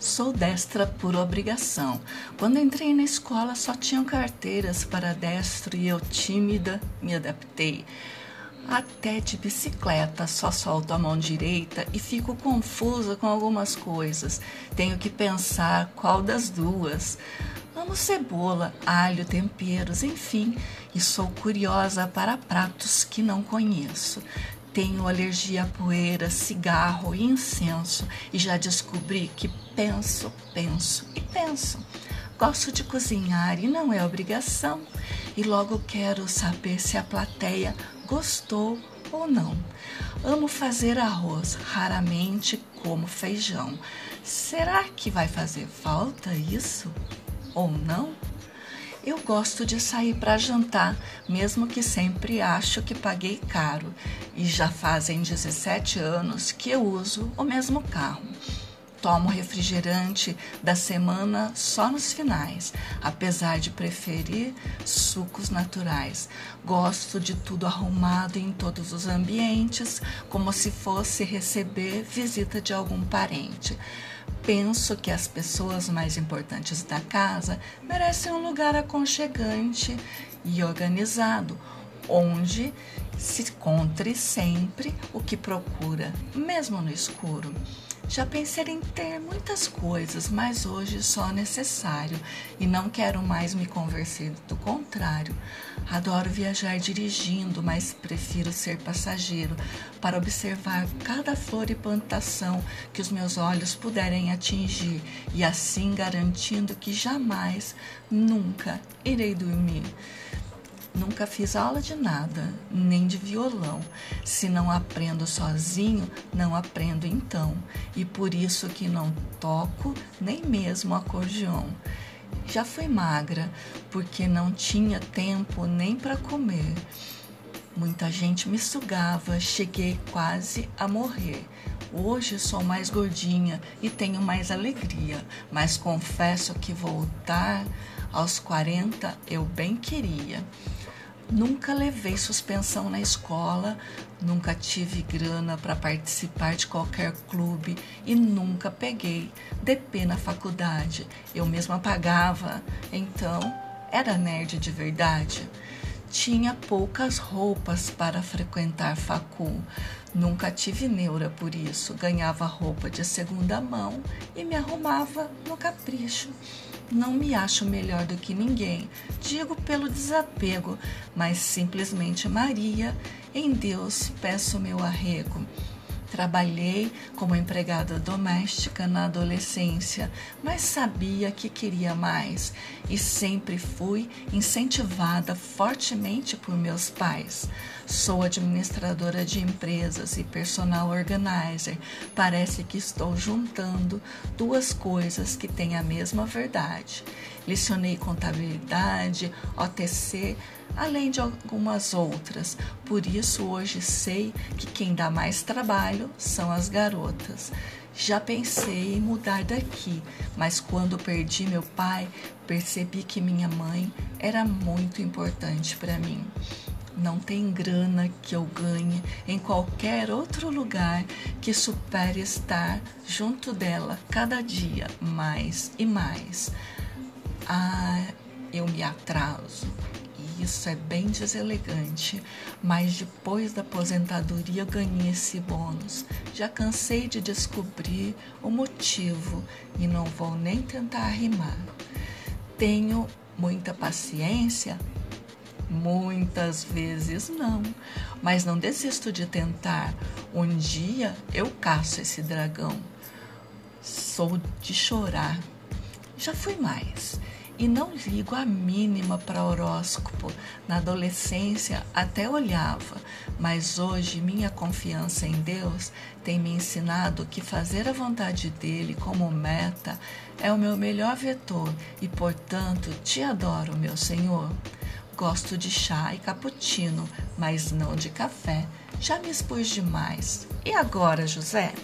Sou destra por obrigação. Quando entrei na escola só tinham carteiras para destro e eu, tímida, me adaptei. Até de bicicleta só solto a mão direita e fico confusa com algumas coisas. Tenho que pensar qual das duas. Amo cebola, alho, temperos, enfim, e sou curiosa para pratos que não conheço. Tenho alergia a poeira, cigarro e incenso e já descobri que penso, penso e penso. Gosto de cozinhar e não é obrigação, e logo quero saber se a plateia gostou ou não. Amo fazer arroz, raramente como feijão. Será que vai fazer falta isso ou não? Eu gosto de sair para jantar, mesmo que sempre acho que paguei caro, e já fazem 17 anos que eu uso o mesmo carro. Tomo refrigerante da semana só nos finais, apesar de preferir sucos naturais. Gosto de tudo arrumado em todos os ambientes, como se fosse receber visita de algum parente. Penso que as pessoas mais importantes da casa merecem um lugar aconchegante e organizado, onde se encontre sempre o que procura, mesmo no escuro. Já pensei em ter muitas coisas, mas hoje só necessário e não quero mais me convencer do contrário. Adoro viajar dirigindo, mas prefiro ser passageiro para observar cada flor e plantação que os meus olhos puderem atingir e assim garantindo que jamais, nunca irei dormir. Nunca fiz aula de nada, nem de violão. Se não aprendo sozinho, não aprendo então. E por isso que não toco nem mesmo acordeão. Já fui magra, porque não tinha tempo nem para comer. Muita gente me sugava, cheguei quase a morrer. Hoje sou mais gordinha e tenho mais alegria, mas confesso que voltar aos 40 eu bem queria. Nunca levei suspensão na escola, nunca tive grana para participar de qualquer clube e nunca peguei DP na faculdade. Eu mesma pagava, então era nerd de verdade. Tinha poucas roupas para frequentar facul. Nunca tive neura por isso. Ganhava roupa de segunda mão e me arrumava no capricho. Não me acho melhor do que ninguém, digo pelo desapego, mas simplesmente Maria, em Deus peço meu arrego. Trabalhei como empregada doméstica na adolescência, mas sabia que queria mais e sempre fui incentivada fortemente por meus pais. Sou administradora de empresas e personal organizer. Parece que estou juntando duas coisas que têm a mesma verdade. Licionei contabilidade, OTC, além de algumas outras. Por isso, hoje sei que quem dá mais trabalho são as garotas. Já pensei em mudar daqui, mas quando perdi meu pai, percebi que minha mãe era muito importante para mim. Não tem grana que eu ganhe em qualquer outro lugar que supere estar junto dela cada dia mais e mais. Ah, eu me atraso. Isso é bem deselegante, mas depois da aposentadoria ganhei esse bônus. Já cansei de descobrir o motivo e não vou nem tentar arrimar. Tenho muita paciência? Muitas vezes não, mas não desisto de tentar. Um dia eu caço esse dragão. Sou de chorar. Já fui mais e não ligo a mínima para horóscopo. Na adolescência até olhava, mas hoje minha confiança em Deus tem me ensinado que fazer a vontade dele como meta é o meu melhor vetor e, portanto, te adoro, meu Senhor. Gosto de chá e cappuccino, mas não de café. Já me expus demais. E agora, José?